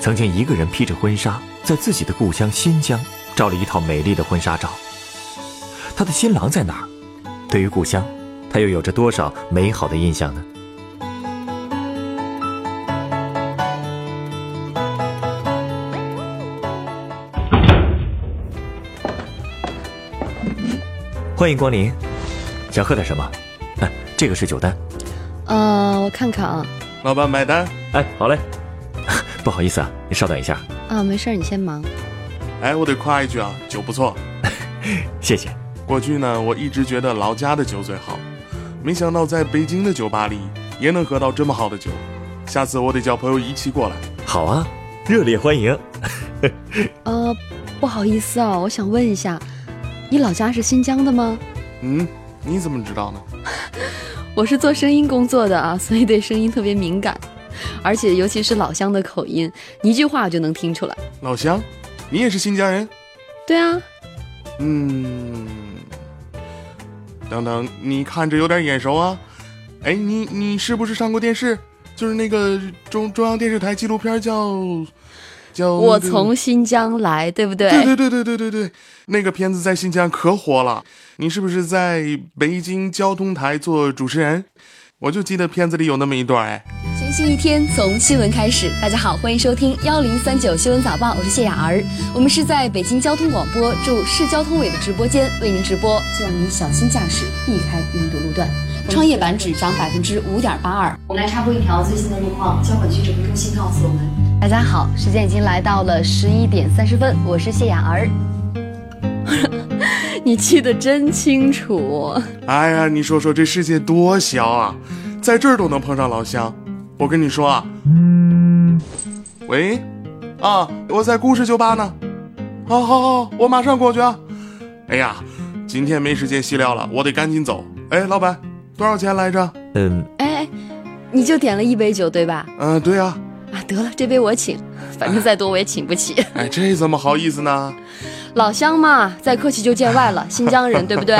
曾经一个人披着婚纱，在自己的故乡新疆照了一套美丽的婚纱照。他的新郎在哪儿？对于故乡，他又有着多少美好的印象呢？欢迎光临，想喝点什么？哎，这个是酒单。呃，我看看啊。老板买单。哎，好嘞。不好意思啊，你稍等一下。啊，没事，你先忙。哎，我得夸一句啊，酒不错。谢谢。过去呢，我一直觉得老家的酒最好，没想到在北京的酒吧里也能喝到这么好的酒。下次我得叫朋友一起过来。好啊，热烈欢迎。呃，不好意思啊，我想问一下，你老家是新疆的吗？嗯，你怎么知道呢？我是做声音工作的啊，所以对声音特别敏感，而且尤其是老乡的口音，一句话就能听出来。老乡，你也是新疆人？对啊。嗯，等等，你看着有点眼熟啊。哎，你你是不是上过电视？就是那个中中央电视台纪录片叫叫……我从新疆来，对不对？对对对对对对对，那个片子在新疆可火了。你是不是在北京交通台做主持人？我就记得片子里有那么一段哎。全新一天从新闻开始，大家好，欢迎收听幺零三九新闻早报，我是谢雅儿。我们是在北京交通广播驻市交通委的直播间为您直播，希望您小心驾驶，避开拥堵路段。创业板指涨百分之五点八二。我们来插播一条最新的路况，交管局指挥中心告诉我们，大家好，时间已经来到了十一点三十分，我是谢雅儿。你记得真清楚。哎呀，你说说这世界多小啊，在这儿都能碰上老乡。我跟你说啊，喂，啊，我在故事酒吧呢。好好好，我马上过去啊。哎呀，今天没时间细聊了，我得赶紧走。哎，老板，多少钱来着？嗯，哎，你就点了一杯酒对吧？嗯，对呀。啊，得了，这杯我请，反正再多我也请不起。哎，这怎么好意思呢？老乡嘛，再客气就见外了。新疆人，对不对？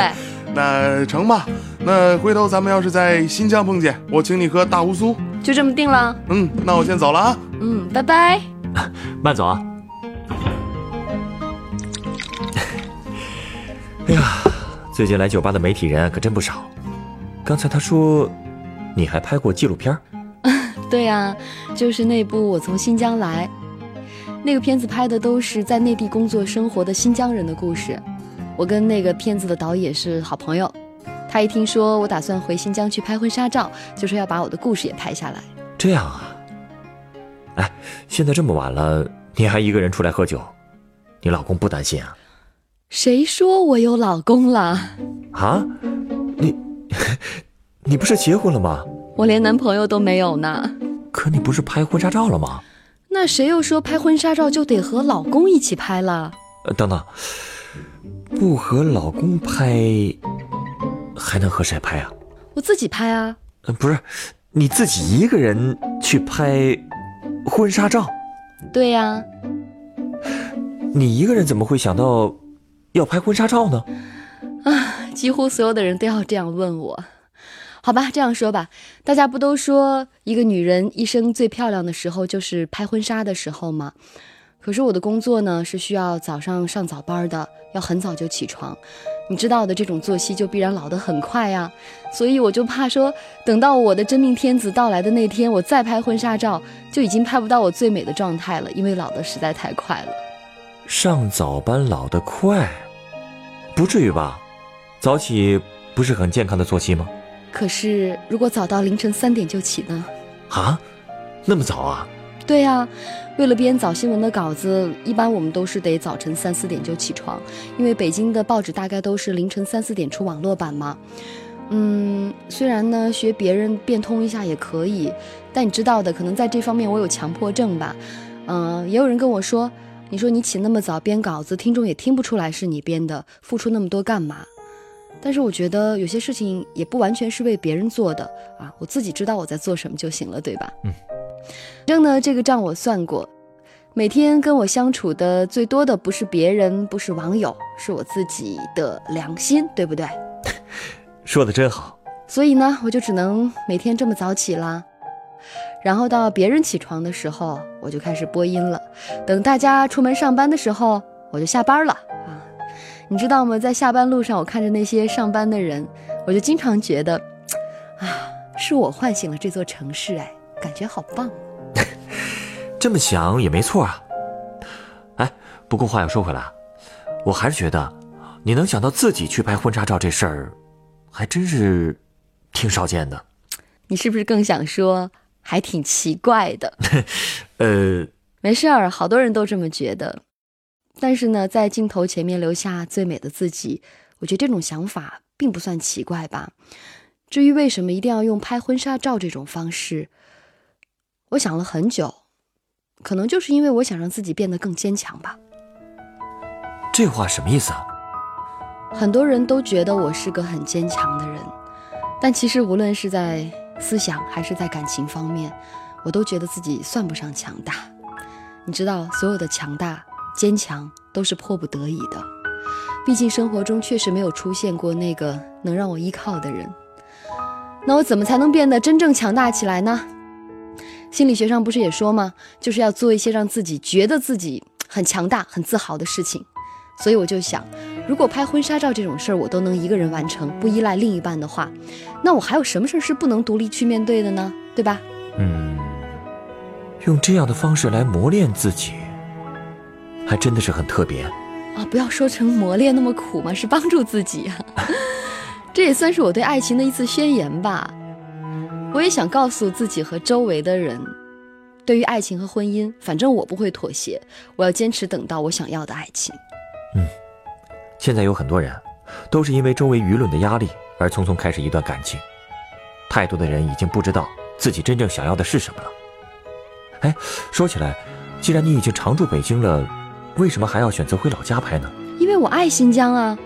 那成吧。那回头咱们要是在新疆碰见，我请你喝大乌苏。就这么定了。嗯，那我先走了啊。嗯，拜拜。慢走啊。哎呀，最近来酒吧的媒体人可真不少。刚才他说，你还拍过纪录片？对呀，就是那部《我从新疆来》。那个片子拍的都是在内地工作生活的新疆人的故事，我跟那个片子的导演是好朋友，他一听说我打算回新疆去拍婚纱照，就说要把我的故事也拍下来。这样啊？哎，现在这么晚了，你还一个人出来喝酒，你老公不担心啊？谁说我有老公了？啊？你，你不是结婚了吗？我连男朋友都没有呢。可你不是拍婚纱照了吗？那谁又说拍婚纱照就得和老公一起拍了？呃，等等，不和老公拍，还能和谁拍啊？我自己拍啊。呃，不是，你自己一个人去拍婚纱照？对呀。你一个人怎么会想到要拍婚纱照呢？啊，几乎所有的人都要这样问我。好吧，这样说吧，大家不都说一个女人一生最漂亮的时候就是拍婚纱的时候吗？可是我的工作呢是需要早上上早班的，要很早就起床，你知道的，这种作息就必然老得很快呀。所以我就怕说，等到我的真命天子到来的那天，我再拍婚纱照，就已经拍不到我最美的状态了，因为老得实在太快了。上早班老得快，不至于吧？早起不是很健康的作息吗？可是，如果早到凌晨三点就起呢？啊，那么早啊？对呀，为了编早新闻的稿子，一般我们都是得早晨三四点就起床，因为北京的报纸大概都是凌晨三四点出网络版嘛。嗯，虽然呢学别人变通一下也可以，但你知道的，可能在这方面我有强迫症吧。嗯，也有人跟我说，你说你起那么早编稿子，听众也听不出来是你编的，付出那么多干嘛？但是我觉得有些事情也不完全是为别人做的啊，我自己知道我在做什么就行了，对吧？嗯。正呢，这个账我算过，每天跟我相处的最多的不是别人，不是网友，是我自己的良心，对不对？说的真好。所以呢，我就只能每天这么早起啦，然后到别人起床的时候，我就开始播音了。等大家出门上班的时候，我就下班了啊。你知道吗？在下班路上，我看着那些上班的人，我就经常觉得，啊，是我唤醒了这座城市，哎，感觉好棒。这么想也没错啊。哎，不过话又说回来，我还是觉得，你能想到自己去拍婚纱照这事儿，还真是挺少见的。你是不是更想说，还挺奇怪的？呃，没事儿，好多人都这么觉得。但是呢，在镜头前面留下最美的自己，我觉得这种想法并不算奇怪吧。至于为什么一定要用拍婚纱照这种方式，我想了很久，可能就是因为我想让自己变得更坚强吧。这话什么意思啊？很多人都觉得我是个很坚强的人，但其实无论是在思想还是在感情方面，我都觉得自己算不上强大。你知道，所有的强大。坚强都是迫不得已的，毕竟生活中确实没有出现过那个能让我依靠的人。那我怎么才能变得真正强大起来呢？心理学上不是也说吗？就是要做一些让自己觉得自己很强大、很自豪的事情。所以我就想，如果拍婚纱照这种事儿我都能一个人完成，不依赖另一半的话，那我还有什么事儿是不能独立去面对的呢？对吧？嗯，用这样的方式来磨练自己。还真的是很特别啊！不要说成磨练那么苦嘛，是帮助自己啊。这也算是我对爱情的一次宣言吧。我也想告诉自己和周围的人，对于爱情和婚姻，反正我不会妥协，我要坚持等到我想要的爱情。嗯，现在有很多人都是因为周围舆论的压力而匆匆开始一段感情，太多的人已经不知道自己真正想要的是什么了。哎，说起来，既然你已经常驻北京了。为什么还要选择回老家拍呢？因为我爱新疆啊。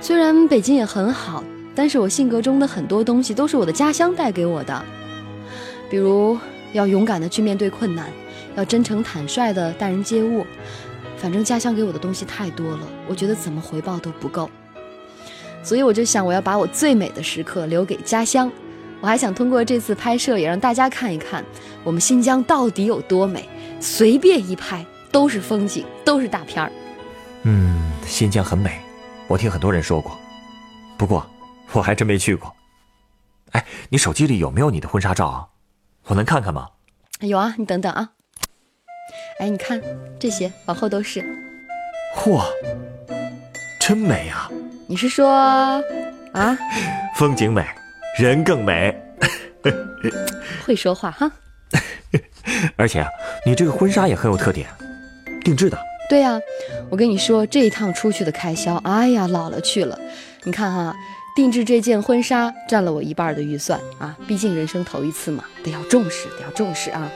虽然北京也很好，但是我性格中的很多东西都是我的家乡带给我的。比如要勇敢的去面对困难，要真诚坦率的待人接物。反正家乡给我的东西太多了，我觉得怎么回报都不够。所以我就想，我要把我最美的时刻留给家乡。我还想通过这次拍摄，也让大家看一看我们新疆到底有多美。随便一拍。都是风景，都是大片儿。嗯，新疆很美，我听很多人说过，不过我还真没去过。哎，你手机里有没有你的婚纱照啊？我能看看吗？有啊，你等等啊。哎，你看这些，往后都是。嚯，真美啊！你是说 啊？风景美，人更美。会说话哈。而且啊，你这个婚纱也很有特点。定制的，对呀，我跟你说，这一趟出去的开销，哎呀，老了去了。你看哈，定制这件婚纱占了我一半的预算啊，毕竟人生头一次嘛，得要重视，得要重视啊。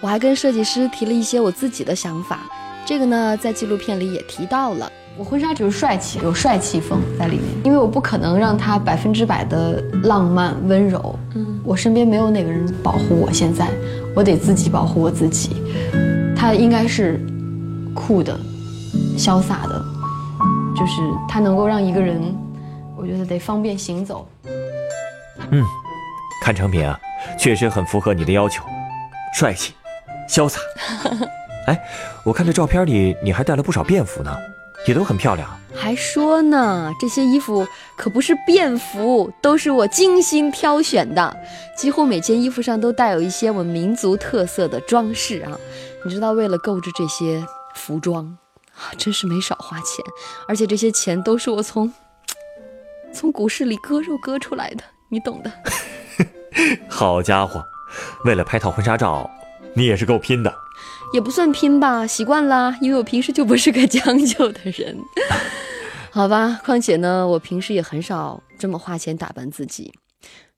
我还跟设计师提了一些我自己的想法，这个呢，在纪录片里也提到了。我婚纱就是帅气，有帅气风在里面，因为我不可能让它百分之百的浪漫温柔。嗯，我身边没有哪个人保护我，现在我得自己保护我自己。它应该是。酷的，潇洒的，就是它能够让一个人，我觉得得方便行走。嗯，看成品啊，确实很符合你的要求，帅气，潇洒。哎，我看这照片里你还带了不少便服呢，也都很漂亮。还说呢，这些衣服可不是便服，都是我精心挑选的，几乎每件衣服上都带有一些我们民族特色的装饰啊。你知道，为了购置这些。服装啊，真是没少花钱，而且这些钱都是我从从股市里割肉割出来的，你懂的。好家伙，为了拍套婚纱照，你也是够拼的。也不算拼吧，习惯了，因为我平时就不是个将就的人。好吧，况且呢，我平时也很少这么花钱打扮自己。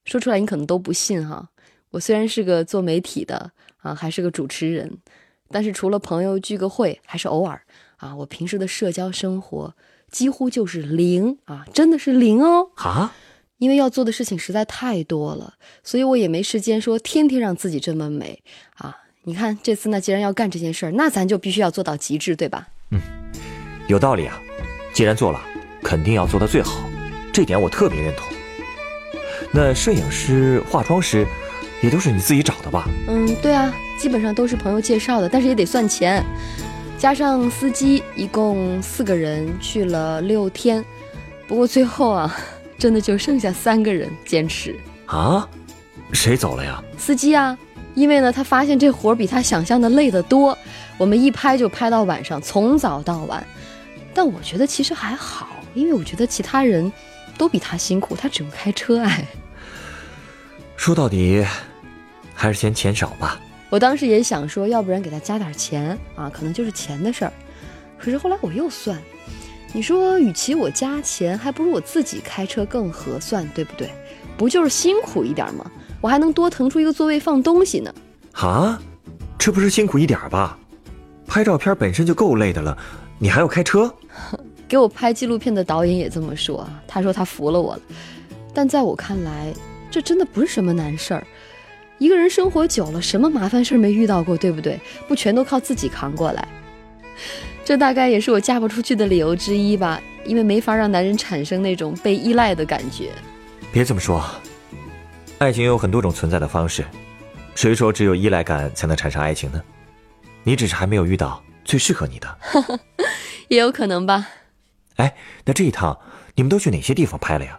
说出来你可能都不信哈，我虽然是个做媒体的啊，还是个主持人。但是除了朋友聚个会，还是偶尔啊。我平时的社交生活几乎就是零啊，真的是零哦啊！因为要做的事情实在太多了，所以我也没时间说天天让自己这么美啊。你看这次呢，既然要干这件事儿，那咱就必须要做到极致，对吧？嗯，有道理啊。既然做了，肯定要做到最好，这点我特别认同。那摄影师、化妆师，也都是你自己找的吧？嗯，对啊，基本上都是朋友介绍的，但是也得算钱，加上司机，一共四个人去了六天。不过最后啊，真的就剩下三个人坚持。啊？谁走了呀？司机啊，因为呢，他发现这活比他想象的累得多。我们一拍就拍到晚上，从早到晚。但我觉得其实还好，因为我觉得其他人都比他辛苦，他只用开车哎。说到底，还是嫌钱少吧。我当时也想说，要不然给他加点钱啊，可能就是钱的事儿。可是后来我又算，你说，与其我加钱，还不如我自己开车更合算，对不对？不就是辛苦一点吗？我还能多腾出一个座位放东西呢。啊，这不是辛苦一点吧？拍照片本身就够累的了，你还要开车？给我拍纪录片的导演也这么说，他说他服了我了。但在我看来，这真的不是什么难事儿。一个人生活久了，什么麻烦事儿没遇到过，对不对？不全都靠自己扛过来。这大概也是我嫁不出去的理由之一吧，因为没法让男人产生那种被依赖的感觉。别这么说，爱情有很多种存在的方式，谁说只有依赖感才能产生爱情呢？你只是还没有遇到最适合你的，也有可能吧。哎，那这一趟你们都去哪些地方拍了呀？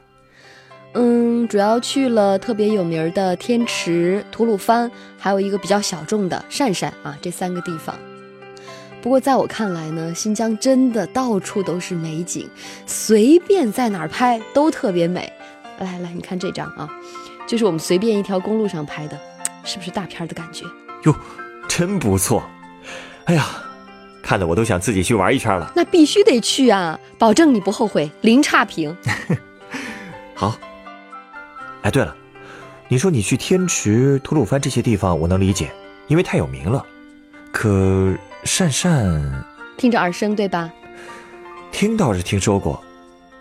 嗯，主要去了特别有名的天池、吐鲁番，还有一个比较小众的鄯善啊，这三个地方。不过在我看来呢，新疆真的到处都是美景，随便在哪儿拍都特别美。来来，你看这张啊，就是我们随便一条公路上拍的，是不是大片的感觉？哟，真不错。哎呀，看得我都想自己去玩一圈了。那必须得去啊，保证你不后悔，零差评。好。哎，对了，你说你去天池、吐鲁番这些地方，我能理解，因为太有名了。可善善，听着耳生，对吧？听倒是听说过，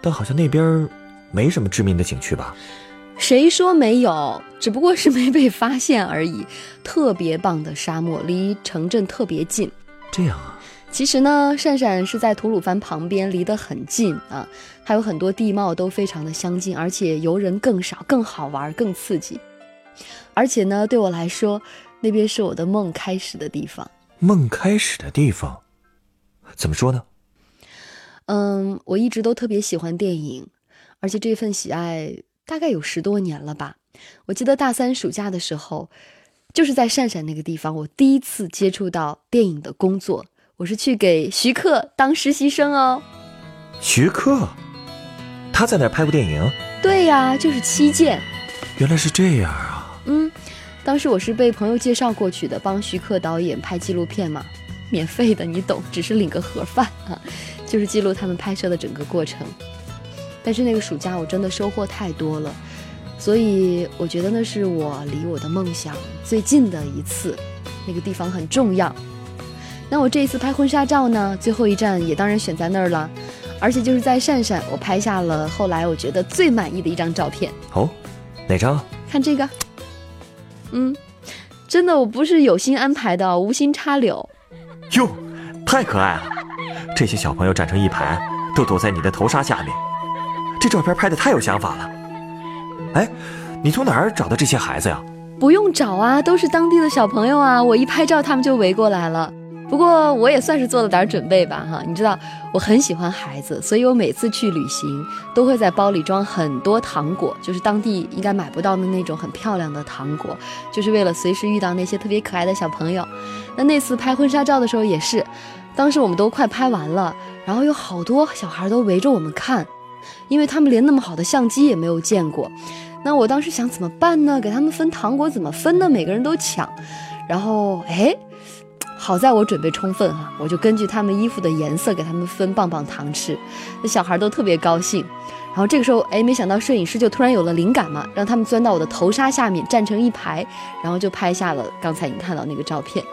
但好像那边没什么知名的景区吧？谁说没有？只不过是没被发现而已。特别棒的沙漠，离城镇特别近。这样啊。其实呢，鄯善是在吐鲁番旁边，离得很近啊。还有很多地貌都非常的相近，而且游人更少，更好玩，更刺激。而且呢，对我来说，那边是我的梦开始的地方。梦开始的地方，怎么说呢？嗯，我一直都特别喜欢电影，而且这份喜爱大概有十多年了吧。我记得大三暑假的时候，就是在鄯善那个地方，我第一次接触到电影的工作。我是去给徐克当实习生哦。徐克，他在那儿拍过电影？对呀，就是《七剑》。原来是这样啊。嗯，当时我是被朋友介绍过去的，帮徐克导演拍纪录片嘛，免费的，你懂，只是领个盒饭啊，就是记录他们拍摄的整个过程。但是那个暑假我真的收获太多了，所以我觉得那是我离我的梦想最近的一次，那个地方很重要。那我这一次拍婚纱照呢，最后一站也当然选在那儿了，而且就是在鄯善，我拍下了后来我觉得最满意的一张照片。哦，哪张？看这个。嗯，真的，我不是有心安排的，无心插柳。哟，太可爱了！这些小朋友站成一排，都躲在你的头纱下面，这照片拍的太有想法了。哎，你从哪儿找的这些孩子呀？不用找啊，都是当地的小朋友啊，我一拍照，他们就围过来了。不过我也算是做了点准备吧，哈，你知道我很喜欢孩子，所以我每次去旅行都会在包里装很多糖果，就是当地应该买不到的那种很漂亮的糖果，就是为了随时遇到那些特别可爱的小朋友。那那次拍婚纱照的时候也是，当时我们都快拍完了，然后有好多小孩都围着我们看，因为他们连那么好的相机也没有见过。那我当时想怎么办呢？给他们分糖果怎么分呢？每个人都抢，然后哎。好在我准备充分哈，我就根据他们衣服的颜色给他们分棒棒糖吃，那小孩都特别高兴。然后这个时候，哎，没想到摄影师就突然有了灵感嘛，让他们钻到我的头纱下面站成一排，然后就拍下了刚才你看到那个照片。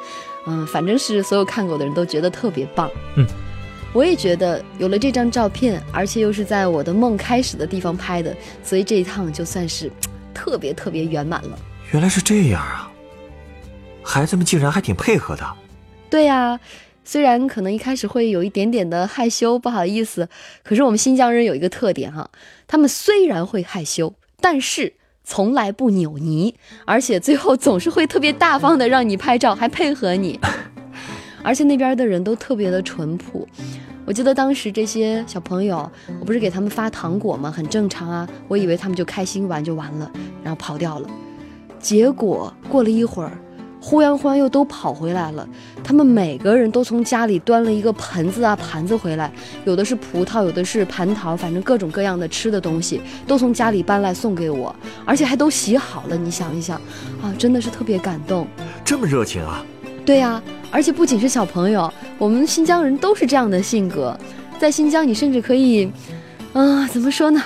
嗯，反正是所有看过的人都觉得特别棒。嗯，我也觉得有了这张照片，而且又是在我的梦开始的地方拍的，所以这一趟就算是特别特别圆满了。原来是这样啊！孩子们竟然还挺配合的。对呀，虽然可能一开始会有一点点的害羞，不好意思，可是我们新疆人有一个特点哈，他们虽然会害羞，但是从来不扭捏，而且最后总是会特别大方的让你拍照，还配合你。而且那边的人都特别的淳朴。我记得当时这些小朋友，我不是给他们发糖果吗？很正常啊，我以为他们就开心玩就完了，然后跑掉了。结果过了一会儿。忽然忽然又都跑回来了，他们每个人都从家里端了一个盆子啊盘子回来，有的是葡萄，有的是蟠桃，反正各种各样的吃的东西都从家里搬来送给我，而且还都洗好了。你想一想，啊，真的是特别感动，这么热情啊！对呀，而且不仅是小朋友，我们新疆人都是这样的性格，在新疆你甚至可以，啊，怎么说呢？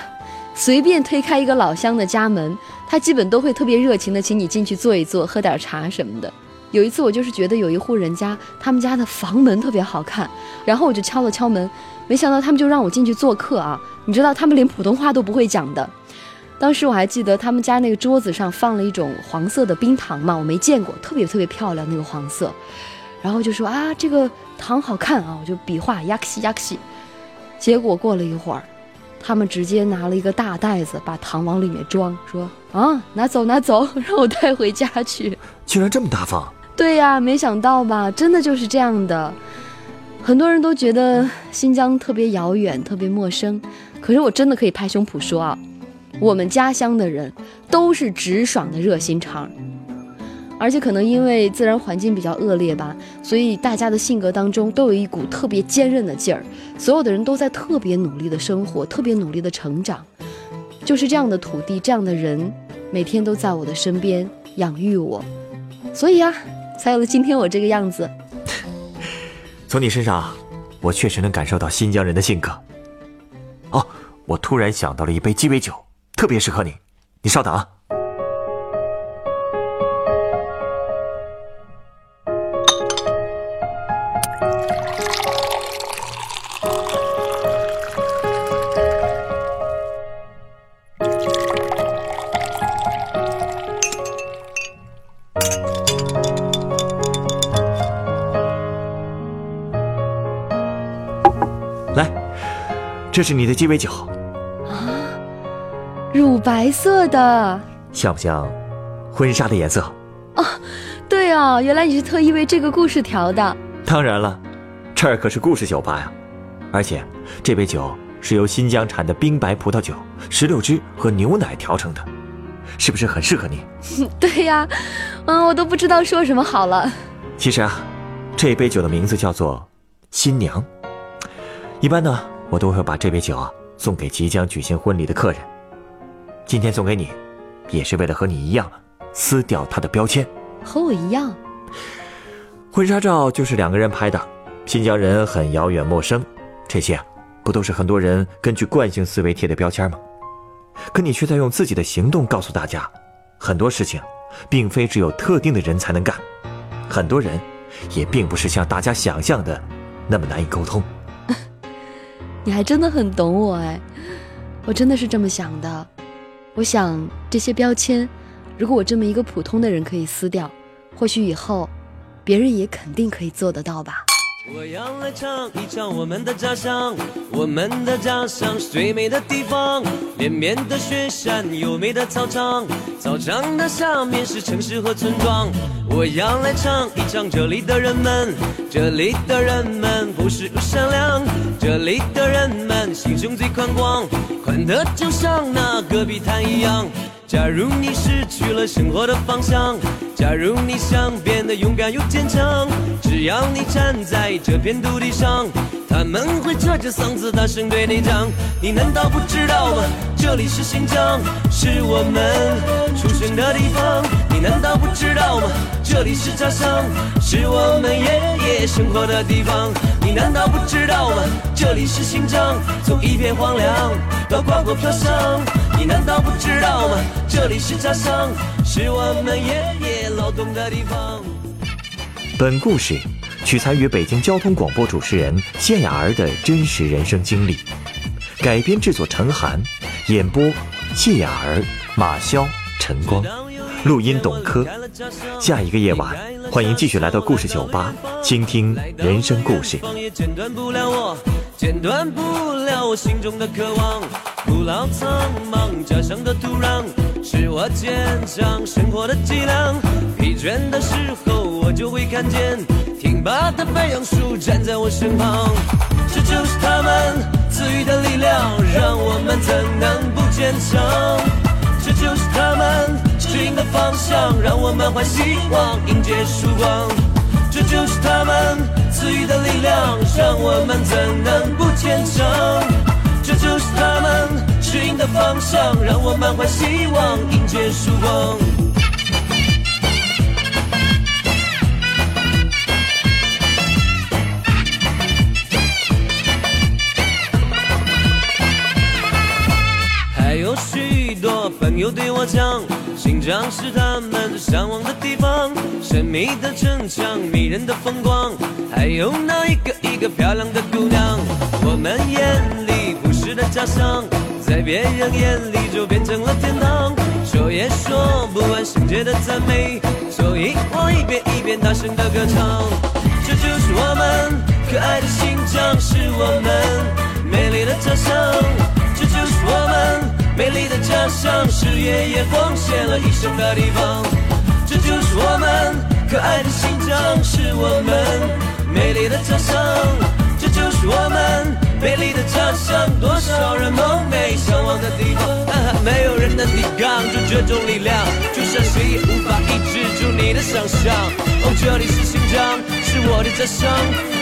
随便推开一个老乡的家门，他基本都会特别热情的请你进去坐一坐，喝点茶什么的。有一次我就是觉得有一户人家，他们家的房门特别好看，然后我就敲了敲门，没想到他们就让我进去做客啊。你知道他们连普通话都不会讲的。当时我还记得他们家那个桌子上放了一种黄色的冰糖嘛，我没见过，特别特别漂亮那个黄色。然后就说啊这个糖好看啊，我就比划呀克西呀克西。结果过了一会儿。他们直接拿了一个大袋子，把糖往里面装，说：“啊，拿走拿走，让我带回家去。”居然这么大方？对呀，没想到吧？真的就是这样的。很多人都觉得新疆特别遥远、特别陌生，可是我真的可以拍胸脯说啊，我们家乡的人都是直爽的热心肠。而且可能因为自然环境比较恶劣吧，所以大家的性格当中都有一股特别坚韧的劲儿。所有的人都在特别努力的生活，特别努力的成长。就是这样的土地，这样的人，每天都在我的身边养育我，所以啊，才有了今天我这个样子。从你身上，我确实能感受到新疆人的性格。哦，我突然想到了一杯鸡尾酒，特别适合你。你稍等啊。这是你的鸡尾酒，啊，乳白色的，像不像婚纱的颜色？哦，对哦，原来你是特意为这个故事调的。当然了，这儿可是故事酒吧呀，而且这杯酒是由新疆产的冰白葡萄酒、石榴汁和牛奶调成的，是不是很适合你？对呀，嗯，我都不知道说什么好了。其实啊，这杯酒的名字叫做新娘，一般呢。我都会把这杯酒啊送给即将举行婚礼的客人。今天送给你，也是为了和你一样，撕掉他的标签。和我一样。婚纱照就是两个人拍的，新疆人很遥远陌生，这些不都是很多人根据惯性思维贴的标签吗？可你却在用自己的行动告诉大家，很多事情，并非只有特定的人才能干，很多人，也并不是像大家想象的，那么难以沟通。你还真的很懂我哎，我真的是这么想的。我想这些标签，如果我这么一个普通的人可以撕掉，或许以后，别人也肯定可以做得到吧。我要来唱一唱我们的家乡，我们的家乡是最美的地方，连绵的雪山，优美的草场，草场的下面是城市和村庄。我要来唱一唱这里的人们，这里的人们朴实又善良，这里的人们心胸最宽广，宽的就像那戈壁滩一样。假如你失去了生活的方向，假如你想变得勇敢又坚强，只要你站在这片土地上，他们会扯着嗓子大声对你讲。你难道不知道吗？这里是新疆，是我们出生的地方。难道不知道吗？这里是家乡，是我们爷爷生活的地方。你难道不知道吗？这里是新疆，从一片荒凉到广阔飘香。你难道不知道吗？这里是家乡，是我们爷爷劳动的地方。本故事取材于北京交通广播主持人谢雅儿的真实人生经历，改编制作陈寒，演播谢雅儿、马潇、陈光，录音董珂。下一个夜晚，欢迎继续来到故事酒吧，倾听人生故事。剪断不了我，剪断不了我心中的渴望。古老苍茫家乡的土壤，是我坚强生活的脊梁。疲倦的时候。我就会看见挺拔的白杨树站在我身旁，这就是他们赐予的力量，让我们怎能不坚强？这就是他们指引的方向，让我满怀希望迎接曙光。这就是他们赐予的力量，让我们怎能不坚强？这就是他们指引的方向，让我满怀希望迎接曙光。还有许多朋友对我讲，新疆是他们向往的地方，神秘的城墙，迷人的风光，还有那一个一个漂亮的姑娘。我们眼里不是的家乡，在别人眼里就变成了天堂。说也说不完圣洁的赞美，所以我一遍一遍大声的歌唱。这就是我们可爱的新疆，是我们美丽的家乡。这就是我们。美丽的家乡是爷爷奉献了一生的地方，这就是我们可爱的新疆，是我们。美丽的家乡，这就是我们。美丽的家乡，多少人梦寐向往的地方，没有人能抵抗住这种力量，就像谁也无法抑制住你的想象。哦，这里是新疆，是我的家乡，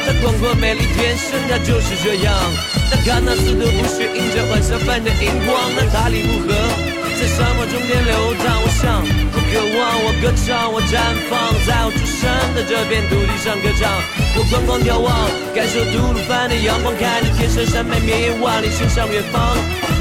它广阔美丽，天生它就是这样。但看那四个不血映着晚霞般的荧光，那大理木河在沙漠中间流淌。我想，我渴望，我歌唱，我绽放在我出生的这片土地上歌唱。我观光眺望，感受吐鲁番的阳光，看着天上山脉绵延万里，伸向远方。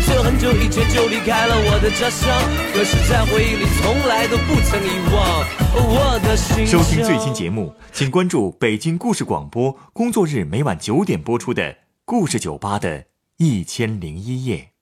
虽然很久以前就离开了我的家乡，可是，在回忆里从来都不曾遗忘我的心收听最新节目，请关注北京故事广播，工作日每晚九点播出的。故事酒吧的一千零一夜。